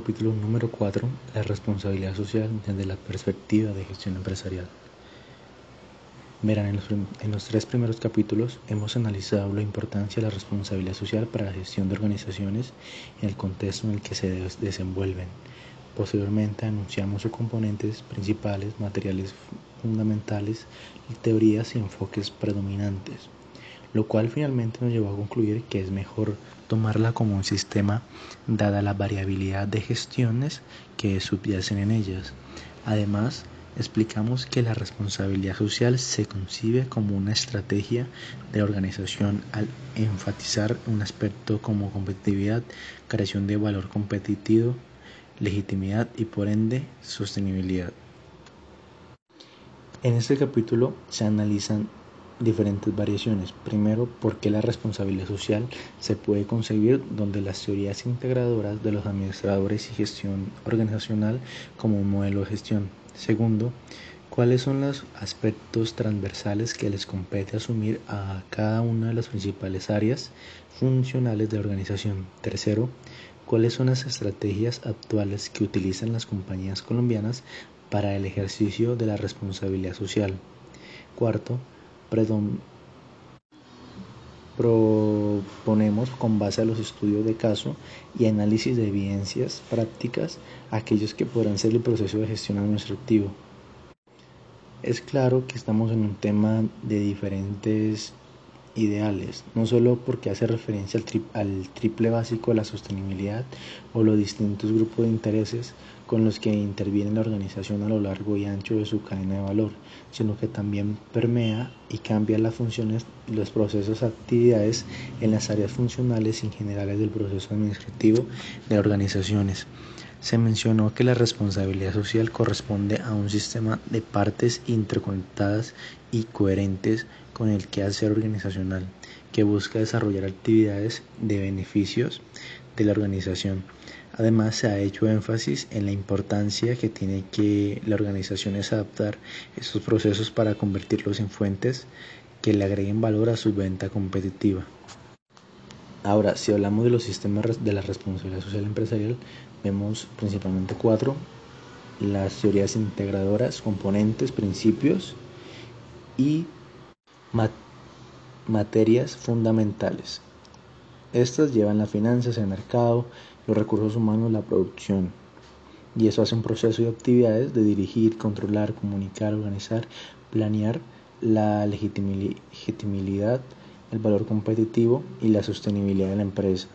capítulo número 4, la responsabilidad social desde la perspectiva de gestión empresarial. Verán, en los, tres primeros capítulos hemos analizado la importancia de la responsabilidad social para la gestión de organizaciones en el contexto en el que se desenvuelven. Posteriormente anunciamos sus componentes principales, materiales fundamentales, teorías y enfoques predominantes lo cual finalmente nos llevó a concluir que es mejor tomarla como un sistema dada la variabilidad de gestiones que subyacen en ellas. Además, explicamos que la responsabilidad social se concibe como una estrategia de organización al enfatizar un aspecto como competitividad, creación de valor competitivo, legitimidad y por ende sostenibilidad. En este capítulo se analizan diferentes variaciones. Primero, por qué la responsabilidad social se puede concebir donde las teorías integradoras de los administradores y gestión organizacional como un modelo de gestión. Segundo, cuáles son los aspectos transversales que les compete asumir a cada una de las principales áreas funcionales de la organización. Tercero, cuáles son las estrategias actuales que utilizan las compañías colombianas para el ejercicio de la responsabilidad social. Cuarto, proponemos con base a los estudios de caso y análisis de evidencias prácticas aquellos que podrán ser el proceso de gestión administrativo. Es claro que estamos en un tema de diferentes ideales, no solo porque hace referencia al, triple básico de la sostenibilidad o los distintos grupos de intereses con los que interviene la organización a lo largo y ancho de su cadena de valor, sino que también permea y cambia las funciones, los procesos, actividades en las áreas funcionales y generales del proceso administrativo de organizaciones. Se mencionó que la responsabilidad social corresponde a un sistema de partes interconectadas y coherentes con el quehacer organizacional, que busca desarrollar actividades de beneficios de la organización. Además, se ha hecho énfasis en la importancia que tiene que la organización es adaptar estos procesos para convertirlos en fuentes que le agreguen valor a su venta competitiva. Ahora, si hablamos de los sistemas de la responsabilidad social empresarial, vemos principalmente cuatro, las teorías integradoras, componentes, principios y materias fundamentales. Estas llevan las finanzas, el mercado, los recursos humanos, la producción. Y eso hace un proceso de actividades de dirigir, controlar, comunicar, organizar, planear la legitimidad, el valor competitivo y la sostenibilidad de la empresa.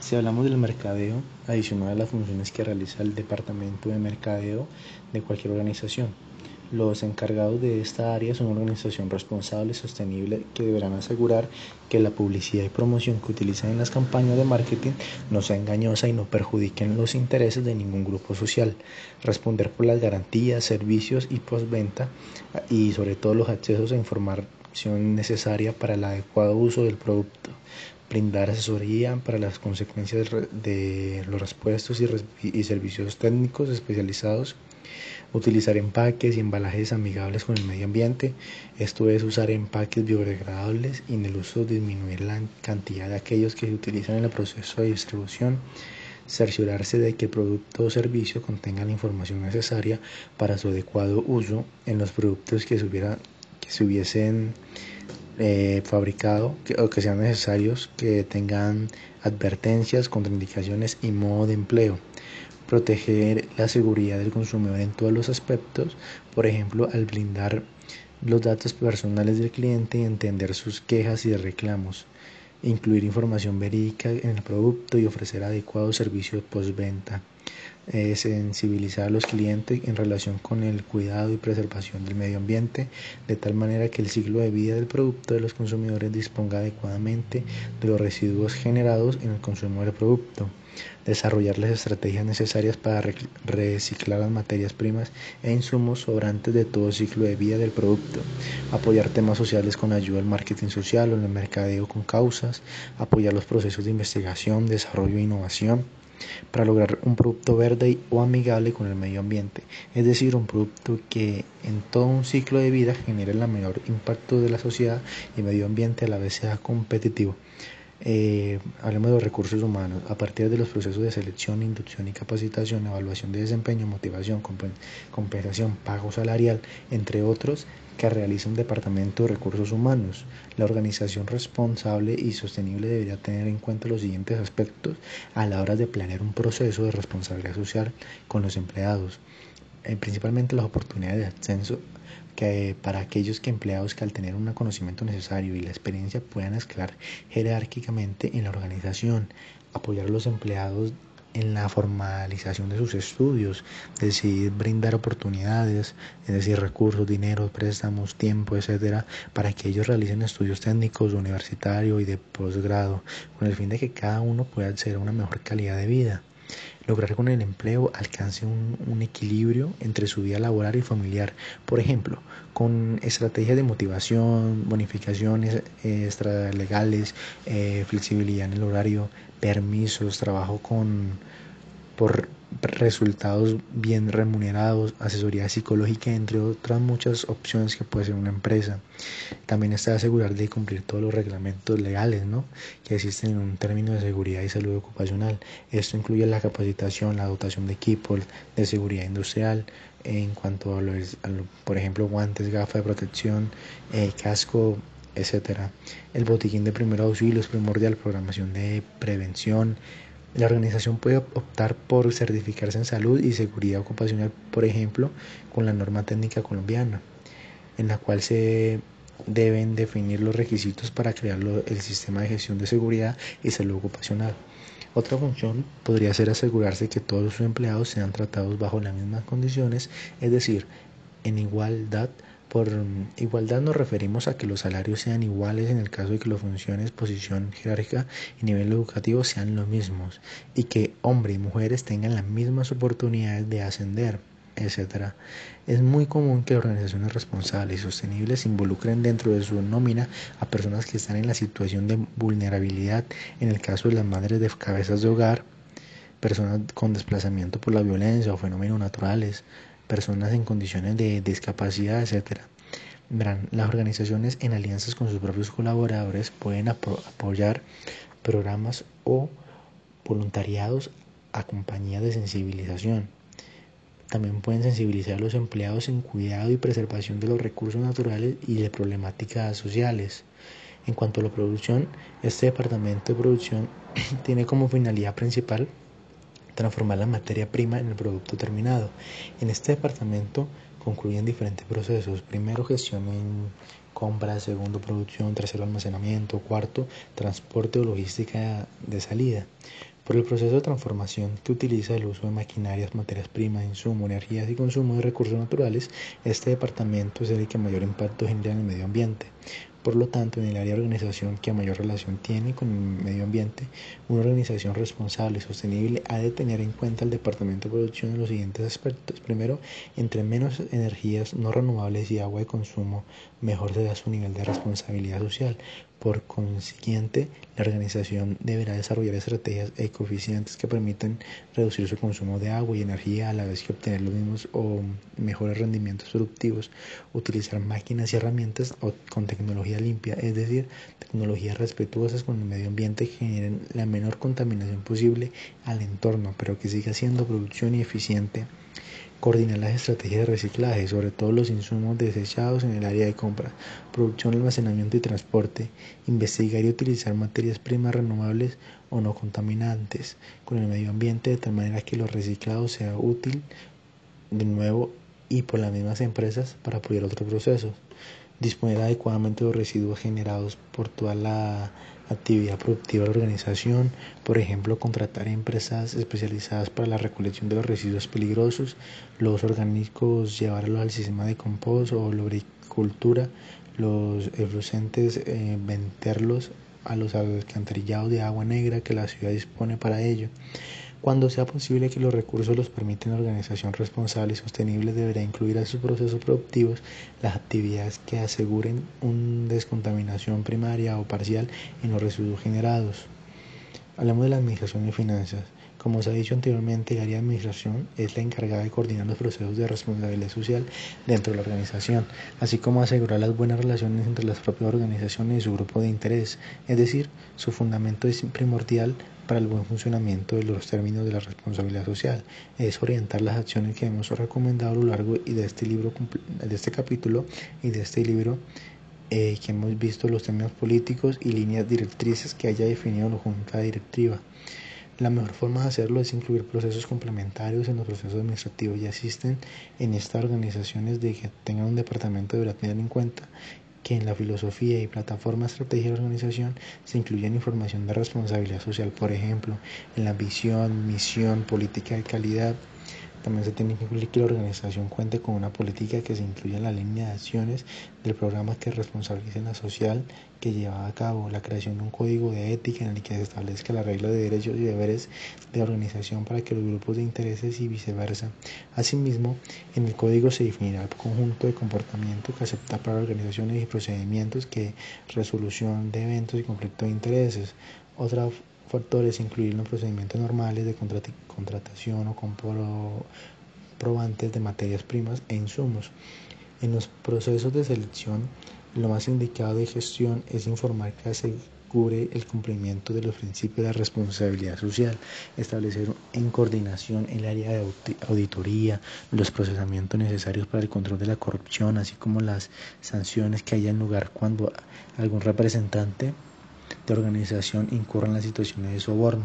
Si hablamos del mercadeo, adicional a las funciones que realiza el departamento de mercadeo de cualquier organización, los encargados de esta área son una organización responsable y sostenible que deberán asegurar que la publicidad y promoción que utilizan en las campañas de marketing no sea engañosa y no perjudiquen los intereses de ningún grupo social. Responder por las garantías, servicios y postventa y sobre todo los accesos a información necesaria para el adecuado uso del producto brindar asesoría para las consecuencias de los respuestos y, servicios técnicos especializados utilizar empaques y embalajes amigables con el medio ambiente, esto es usar empaques biodegradables y en el uso disminuir la cantidad de aquellos que se utilizan en el proceso de distribución, cerciorarse de que el producto o servicio contenga la información necesaria para su adecuado uso en los productos que se, que se hubiesen eh, fabricado o que sean necesarios que tengan advertencias, contraindicaciones y modo de empleo proteger la seguridad del consumidor en todos los aspectos, por ejemplo, al blindar los datos personales del cliente y entender sus quejas y reclamos, incluir información verídica en el producto y ofrecer adecuados servicios postventa. Eh, sensibilizar a los clientes en relación con el cuidado y preservación del medio ambiente, de tal manera que el ciclo de vida del producto de los consumidores disponga adecuadamente de los residuos generados en el consumo del producto desarrollar las estrategias necesarias para reciclar las materias primas e insumos sobrantes de todo ciclo de vida del producto, apoyar temas sociales con ayuda al marketing social o el mercadeo con causas, apoyar los procesos de investigación, desarrollo e innovación, para lograr un producto verde o amigable con el medio ambiente, es decir, un producto que en todo un ciclo de vida genere el menor impacto de la sociedad y medio ambiente a la vez sea competitivo. Eh, hablemos de los recursos humanos. A partir de los procesos de selección, inducción y capacitación, evaluación de desempeño, motivación, compensación, pago salarial, entre otros, que realiza un departamento de recursos humanos. La organización responsable y sostenible debería tener en cuenta los siguientes aspectos a la hora de planear un proceso de responsabilidad social con los empleados. Eh, principalmente las oportunidades de ascenso que para aquellos que empleados que al tener un conocimiento necesario y la experiencia puedan escalar jerárquicamente en la organización, apoyar a los empleados en la formalización de sus estudios, decidir brindar oportunidades, es decir, recursos, dinero, préstamos, tiempo, etcétera, para que ellos realicen estudios técnicos, universitarios y de posgrado, con el fin de que cada uno pueda acceder a una mejor calidad de vida lograr con el empleo alcance un, equilibrio entre su vida laboral y familiar. Por ejemplo, con estrategias de motivación, bonificaciones extra legales, eh, flexibilidad en el horario, permisos, trabajo con por resultados bien remunerados, asesoría psicológica, entre otras muchas opciones que puede ser una empresa. También está asegurar de cumplir todos los reglamentos legales ¿no? que existen en un término de seguridad y salud ocupacional. Esto incluye la capacitación, la dotación de equipos de seguridad industrial en cuanto a, los, por ejemplo, guantes, gafas de protección, eh, casco, etcétera. El botiquín de primeros auxilios primordial, programación de prevención, la organización puede optar por certificarse en salud y seguridad ocupacional, por ejemplo, con la norma técnica colombiana, en la cual se deben definir los requisitos para crear el sistema de gestión de seguridad y salud ocupacional. Otra función podría ser asegurarse que todos sus empleados sean tratados bajo las mismas condiciones, es decir, en igualdad por igualdad nos referimos a que los salarios sean iguales en el caso de que las funciones, posición jerárquica y nivel educativo sean los mismos y que hombres y mujeres tengan las mismas oportunidades de ascender, etc. Es muy común que organizaciones responsables y sostenibles involucren dentro de su nómina a personas que están en la situación de vulnerabilidad, en el caso de las madres de cabezas de hogar, personas con desplazamiento por la violencia o fenómenos naturales, personas en condiciones de discapacidad, etc. Verán, las organizaciones en alianzas con sus propios colaboradores pueden apoyar programas o voluntariados a compañías de sensibilización. También pueden sensibilizar a los empleados en cuidado y preservación de los recursos naturales y de problemáticas sociales. En cuanto a la producción, este departamento de producción tiene como finalidad principal transformar la materia prima en el producto terminado. En este departamento concluyen diferentes procesos. Primero, gestión en compra, segundo, producción, tercero, almacenamiento, cuarto, transporte o logística de salida. Por el proceso de transformación que utiliza el uso de maquinarias, materias primas, insumos, energías y consumo de recursos naturales, este departamento es el que mayor impacto genera en el medio ambiente. Por lo tanto, en el área de organización que mayor relación tiene con el medio ambiente, una organización responsable y sostenible ha de tener en cuenta el departamento de producción en los siguientes aspectos. Primero, entre menos energías no renovables y agua de consumo, mejor será su nivel de responsabilidad social. Por consiguiente, la organización deberá desarrollar estrategias ecoeficientes que permitan reducir su consumo de agua y energía a la vez que obtener los mismos o mejores rendimientos productivos, utilizar máquinas y herramientas con tecnología limpia, es decir, tecnologías respetuosas con el medio ambiente que generen la menor contaminación posible al entorno, pero que siga siendo producción y eficiente coordinar las estrategias de reciclaje, sobre todo los insumos desechados en el área de compra, producción, almacenamiento y transporte, investigar y utilizar materias primas renovables o no contaminantes con el medio ambiente de tal manera que lo reciclado sea útil de nuevo y por las mismas empresas para apoyar otros procesos, disponer adecuadamente de los residuos generados por toda la actividad productiva de la organización, por ejemplo, contratar empresas especializadas para la recolección de los residuos peligrosos, los orgánicos llevarlos al sistema de compost o la agricultura, los efluentes eh, venderlos a los alcantarillados de agua negra que la ciudad dispone para ello. Cuando sea posible que los recursos los permiten, la organización responsable y sostenible deberá incluir a sus procesos productivos las actividades que aseguren una descontaminación primaria o parcial en los residuos generados. Hablemos de la administración y finanzas. Como se ha dicho anteriormente, el área de administración es la encargada de coordinar los procesos de responsabilidad social dentro de la organización, así como asegurar las buenas relaciones entre las propias organizaciones y su grupo de interés, es decir, su fundamento es primordial para el buen funcionamiento de los términos de la responsabilidad social, es orientar las acciones que hemos recomendado a lo largo de este libro, de este capítulo y de este libro eh, que hemos visto los términos políticos y líneas directrices que haya definido la Junta Directiva. La mejor forma de hacerlo es incluir procesos complementarios en los procesos administrativos. Y asisten en estas organizaciones de que tengan un departamento deberá tener en cuenta que en la filosofía y plataforma estrategia de la organización se incluye información de responsabilidad social, por ejemplo, en la visión, misión, política de calidad, también se tiene que incluir que la organización cuente con una política que se incluya en la línea de acciones del programa que responsabilice la social que lleva a cabo, la creación de un código de ética en el que se establezca la regla de derechos y deberes de organización para que los grupos de intereses y viceversa. Asimismo, en el código se definirá el conjunto de comportamiento que acepta para organizaciones y procedimientos que resolución de eventos y conflictos de intereses. Otra factores incluir los procedimientos normales de contratación o comprobantes de materias primas e insumos. En los procesos de selección, lo más indicado de gestión es informar que asegure el cumplimiento de los principios de la responsabilidad social, establecer en coordinación el área de auditoría, los procesamientos necesarios para el control de la corrupción, así como las sanciones que haya lugar cuando algún representante de organización incurra en las situaciones de soborno.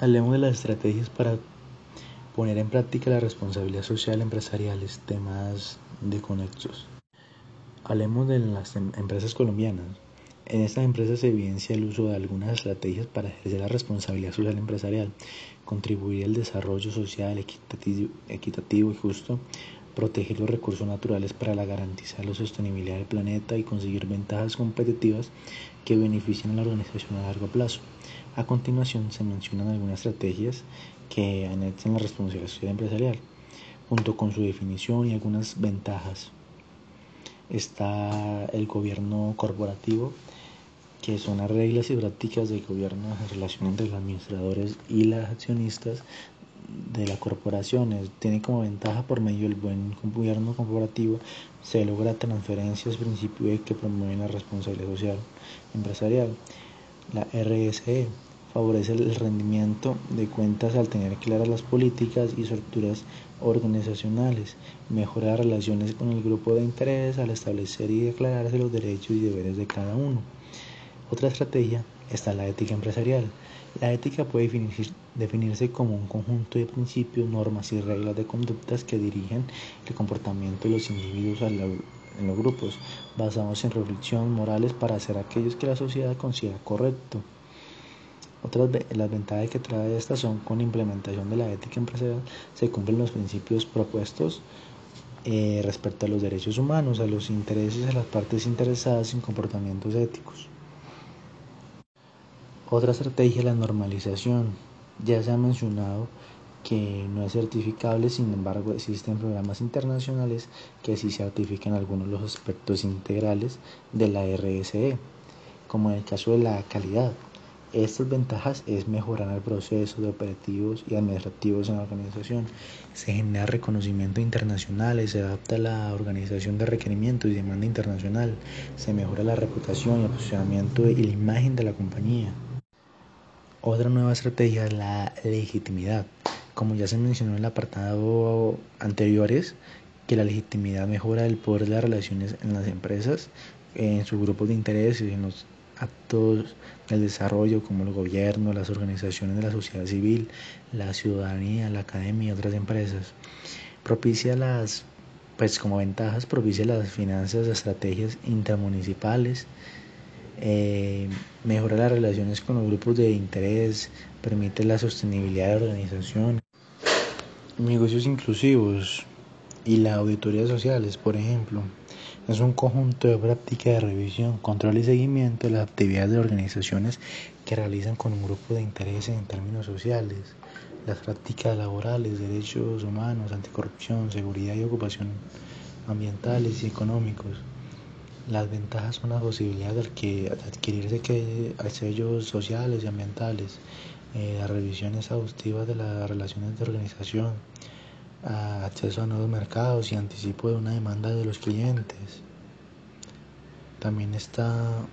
Hablemos de las estrategias para poner en práctica la responsabilidad social empresarial, temas de conexos. Hablemos de las em-, empresas colombianas. En estas empresas se evidencia el uso de algunas estrategias para ejercer la responsabilidad social empresarial, contribuir al desarrollo social equitativo y justo, proteger los recursos naturales para garantizar la sostenibilidad del planeta y conseguir ventajas competitivas que beneficien a la organización a largo plazo. A continuación se mencionan algunas estrategias que anexan la responsabilidad empresarial, junto con su definición y algunas ventajas. Está el gobierno corporativo, que son las reglas y prácticas del gobierno en relación entre los administradores y los accionistas de la corporación tiene como ventaja por medio del buen gobierno corporativo se logra transferencias principios que promueven la responsabilidad social empresarial. La RSE favorece el rendimiento de cuentas al tener claras las políticas y estructuras organizacionales, mejora las relaciones con el grupo de interés al establecer y declararse los derechos y deberes de cada uno. Otra estrategia está la ética empresarial. La ética puede definirse como un conjunto de principios, normas y reglas de conductas que dirigen el comportamiento de los individuos en los grupos, basados en reflexiones morales para hacer aquellos que la sociedad considera correcto. Otras las ventajas que trae esta son con la implementación de la ética empresarial se cumplen los principios propuestos eh, respecto a los derechos humanos, a los intereses de las partes interesadas en comportamientos éticos. Otra estrategia es la normalización. Ya se ha mencionado que no es certificable, sin embargo existen programas internacionales que sí certifican algunos de los aspectos integrales de la RSE, como en el caso de la calidad. Estas ventajas es mejorar el proceso de operativos y administrativos en la organización. Se genera reconocimiento internacional, se adapta a la organización de requerimientos y demanda internacional. Se mejora la reputación y el posicionamiento y la imagen de la compañía. Otra nueva estrategia es la legitimidad. Como ya se mencionó en el apartado anteriores, que la legitimidad mejora el poder de las relaciones en las empresas, en sus grupos de interés y en los actos del desarrollo como el gobierno, las organizaciones de la sociedad civil, la ciudadanía, la academia y otras empresas. Propicia las, pues como ventajas, propicia las finanzas, estrategias intermunicipales, eh, mejora las relaciones con los grupos de interés, permite la sostenibilidad de la organización, negocios inclusivos y la auditoría sociales, por ejemplo. Es un conjunto de prácticas de revisión, control y seguimiento de las actividades de organizaciones que realizan con un grupo de interés en términos sociales, las prácticas laborales, derechos humanos, anticorrupción, seguridad y ocupación ambientales y económicos Las ventajas son la posibilidad de, adquirirse que, sellos sociales y ambientales, eh, las revisiones exhaustivas de las relaciones de organización, acceso a nuevos mercados y anticipo de una demanda de los clientes. También está